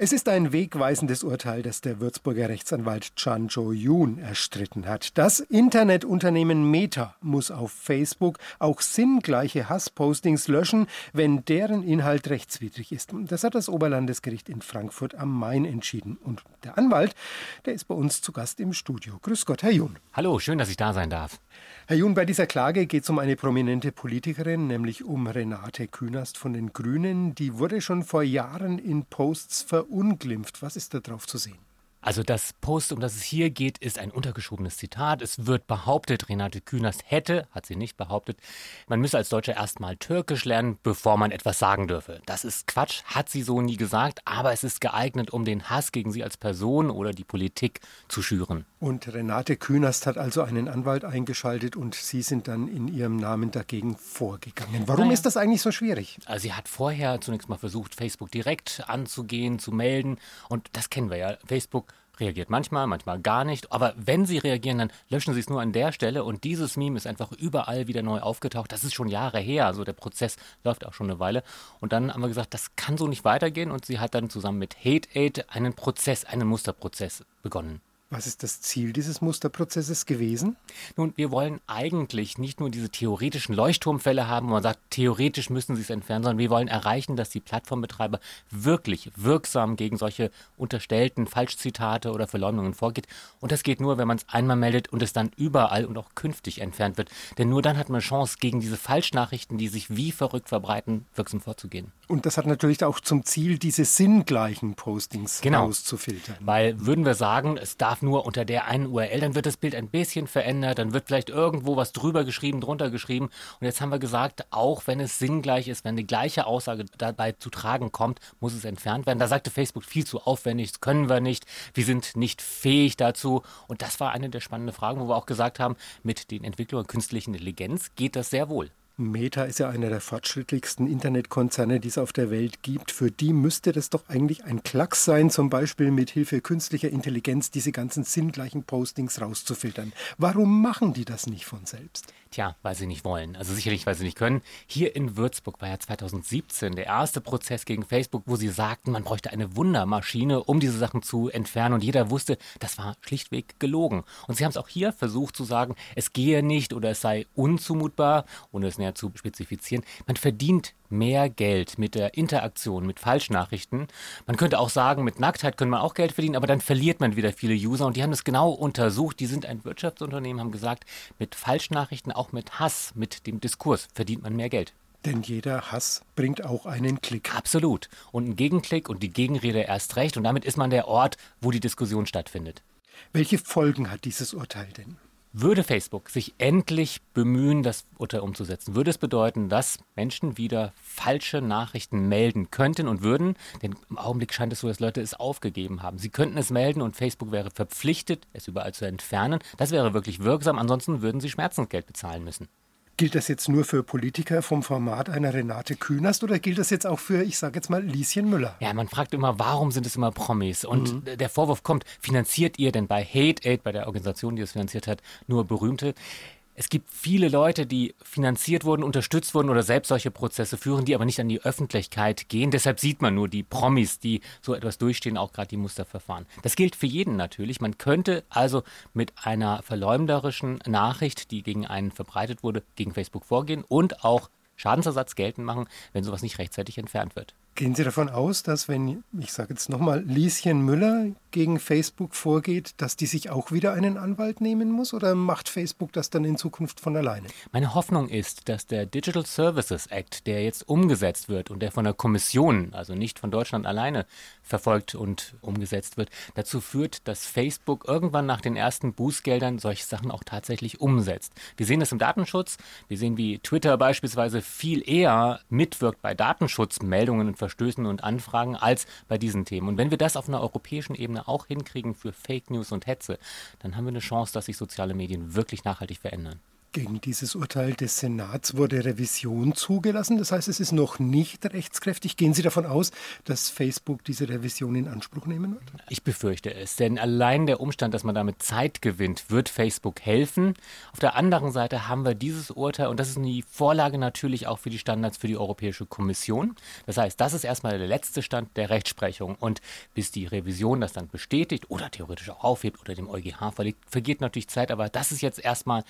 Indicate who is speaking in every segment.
Speaker 1: Es ist ein wegweisendes Urteil, das der Würzburger Rechtsanwalt Chan Jo-yoon erstritten hat. Das Internetunternehmen Meta muss auf Facebook auch sinngleiche Hasspostings löschen, wenn deren Inhalt rechtswidrig ist. Das hat das Oberlandesgericht in Frankfurt am Main entschieden. Und der Anwalt, der ist bei uns zu Gast im Studio. Grüß Gott, Herr Jun.
Speaker 2: Hallo, schön, dass ich da sein darf.
Speaker 1: Herr Jun, bei dieser Klage geht es um eine prominente Politikerin, nämlich um Renate Künast von den Grünen. Die wurde schon vor Jahren in Posts verunglimpft. Was ist da drauf zu sehen?
Speaker 2: Also das Post, um das es hier geht, ist ein untergeschobenes Zitat. Es wird behauptet, Renate Künast hätte, hat sie nicht behauptet, man müsse als Deutscher erstmal Türkisch lernen, bevor man etwas sagen dürfe. Das ist Quatsch, hat sie so nie gesagt, aber es ist geeignet, um den Hass gegen sie als Person oder die Politik zu schüren.
Speaker 1: Und Renate Künast hat also einen Anwalt eingeschaltet und Sie sind dann in Ihrem Namen dagegen vorgegangen. Warum naja. ist das eigentlich so schwierig?
Speaker 2: Also sie hat vorher zunächst mal versucht, Facebook direkt anzugehen, zu melden. Und das kennen wir ja. Facebook reagiert manchmal, manchmal gar nicht. Aber wenn sie reagieren, dann löschen sie es nur an der Stelle. Und dieses Meme ist einfach überall wieder neu aufgetaucht. Das ist schon Jahre her. Also der Prozess läuft auch schon eine Weile. Und dann haben wir gesagt, das kann so nicht weitergehen. Und sie hat dann zusammen mit Hate Aid einen Prozess, einen Musterprozess begonnen.
Speaker 1: Was ist das Ziel dieses Musterprozesses gewesen?
Speaker 2: Nun, wir wollen eigentlich nicht nur diese theoretischen Leuchtturmfälle haben, wo man sagt, theoretisch müssen sie es entfernen, sondern wir wollen erreichen, dass die Plattformbetreiber wirklich wirksam gegen solche unterstellten Falschzitate oder Verleumdungen vorgeht. Und das geht nur, wenn man es einmal meldet und es dann überall und auch künftig entfernt wird. Denn nur dann hat man Chance, gegen diese Falschnachrichten, die sich wie verrückt verbreiten, wirksam vorzugehen.
Speaker 1: Und das hat natürlich auch zum Ziel, diese sinngleichen Postings genau. auszufiltern.
Speaker 2: Weil würden wir sagen, es darf nur unter der einen URL, dann wird das Bild ein bisschen verändert, dann wird vielleicht irgendwo was drüber geschrieben, drunter geschrieben. Und jetzt haben wir gesagt, auch wenn es sinngleich ist, wenn die gleiche Aussage dabei zu tragen kommt, muss es entfernt werden. Da sagte Facebook viel zu aufwendig, das können wir nicht, wir sind nicht fähig dazu. Und das war eine der spannenden Fragen, wo wir auch gesagt haben, mit den Entwicklungen künstlichen Intelligenz geht das sehr wohl.
Speaker 1: Meta ist ja einer der fortschrittlichsten Internetkonzerne, die es auf der Welt gibt. Für die müsste das doch eigentlich ein Klacks sein, zum Beispiel mit Hilfe künstlicher Intelligenz diese ganzen sinngleichen Postings rauszufiltern. Warum machen die das nicht von selbst?
Speaker 2: Tja, weil sie nicht wollen. Also sicherlich, weil sie nicht können. Hier in Würzburg war ja 2017 der erste Prozess gegen Facebook, wo sie sagten, man bräuchte eine Wundermaschine, um diese Sachen zu entfernen. Und jeder wusste, das war schlichtweg gelogen. Und sie haben es auch hier versucht zu sagen, es gehe nicht oder es sei unzumutbar, ohne es näher zu spezifizieren. Man verdient mehr Geld mit der Interaktion mit Falschnachrichten. Man könnte auch sagen, mit Nacktheit können wir auch Geld verdienen, aber dann verliert man wieder viele User und die haben das genau untersucht. Die sind ein Wirtschaftsunternehmen, haben gesagt, mit Falschnachrichten, auch mit Hass, mit dem Diskurs verdient man mehr Geld.
Speaker 1: Denn jeder Hass bringt auch einen Klick.
Speaker 2: Absolut. Und ein Gegenklick und die Gegenrede erst recht. Und damit ist man der Ort, wo die Diskussion stattfindet.
Speaker 1: Welche Folgen hat dieses Urteil denn?
Speaker 2: Würde Facebook sich endlich bemühen, das Urteil umzusetzen, würde es bedeuten, dass Menschen wieder falsche Nachrichten melden könnten und würden, denn im Augenblick scheint es so, dass Leute es aufgegeben haben. Sie könnten es melden und Facebook wäre verpflichtet, es überall zu entfernen. Das wäre wirklich wirksam, ansonsten würden sie Schmerzensgeld bezahlen müssen.
Speaker 1: Gilt das jetzt nur für Politiker vom Format einer Renate Künast oder gilt das jetzt auch für, ich sage jetzt mal, Lieschen Müller?
Speaker 2: Ja, man fragt immer, warum sind es immer Promis? Und mhm. der Vorwurf kommt, finanziert ihr denn bei Hate Aid, bei der Organisation, die es finanziert hat, nur Berühmte? Es gibt viele Leute, die finanziert wurden, unterstützt wurden oder selbst solche Prozesse führen, die aber nicht an die Öffentlichkeit gehen. Deshalb sieht man nur die Promis, die so etwas durchstehen, auch gerade die Musterverfahren. Das gilt für jeden natürlich. Man könnte also mit einer verleumderischen Nachricht, die gegen einen verbreitet wurde, gegen Facebook vorgehen und auch Schadensersatz geltend machen, wenn sowas nicht rechtzeitig entfernt wird.
Speaker 1: Gehen Sie davon aus, dass wenn, ich sage jetzt nochmal, Lieschen Müller gegen Facebook vorgeht, dass die sich auch wieder einen Anwalt nehmen muss oder macht Facebook das dann in Zukunft von alleine?
Speaker 2: Meine Hoffnung ist, dass der Digital Services Act, der jetzt umgesetzt wird und der von der Kommission, also nicht von Deutschland alleine, verfolgt und umgesetzt wird, dazu führt, dass Facebook irgendwann nach den ersten Bußgeldern solche Sachen auch tatsächlich umsetzt. Wir sehen das im Datenschutz. Wir sehen, wie Twitter beispielsweise viel eher mitwirkt bei Datenschutzmeldungen und Verstößen und Anfragen als bei diesen Themen. Und wenn wir das auf einer europäischen Ebene Ebene auch hinkriegen für Fake News und Hetze, dann haben wir eine Chance, dass sich soziale Medien wirklich nachhaltig verändern.
Speaker 1: Gegen dieses Urteil des Senats wurde Revision zugelassen. Das heißt, es ist noch nicht rechtskräftig. Gehen Sie davon aus, dass Facebook diese Revision in Anspruch nehmen wird?
Speaker 2: Ich befürchte es, denn allein der Umstand, dass man damit Zeit gewinnt, wird Facebook helfen. Auf der anderen Seite haben wir dieses Urteil und das ist die Vorlage natürlich auch für die Standards für die Europäische Kommission. Das heißt, das ist erstmal der letzte Stand der Rechtsprechung und bis die Revision das dann bestätigt oder theoretisch auch aufhebt oder dem EuGH verlegt, vergeht natürlich Zeit, aber das ist jetzt erstmal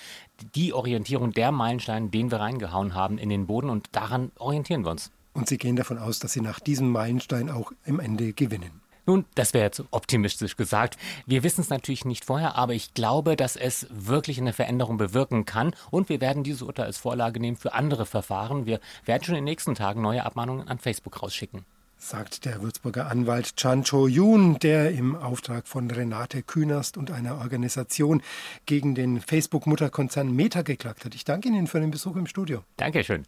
Speaker 2: die die Orientierung, der Meilenstein, den wir reingehauen haben in den Boden und daran orientieren wir uns.
Speaker 1: Und Sie gehen davon aus, dass Sie nach diesem Meilenstein auch im Ende gewinnen.
Speaker 2: Nun, das wäre jetzt optimistisch gesagt. Wir wissen es natürlich nicht vorher, aber ich glaube, dass es wirklich eine Veränderung bewirken kann. Und wir werden dieses Urteil als Vorlage nehmen für andere Verfahren. Wir werden schon in den nächsten Tagen neue Abmahnungen an Facebook rausschicken
Speaker 1: sagt der Würzburger Anwalt Chan Cho-Yun, der im Auftrag von Renate Künast und einer Organisation gegen den Facebook-Mutterkonzern Meta geklagt hat. Ich danke Ihnen für den Besuch im Studio.
Speaker 2: Dankeschön.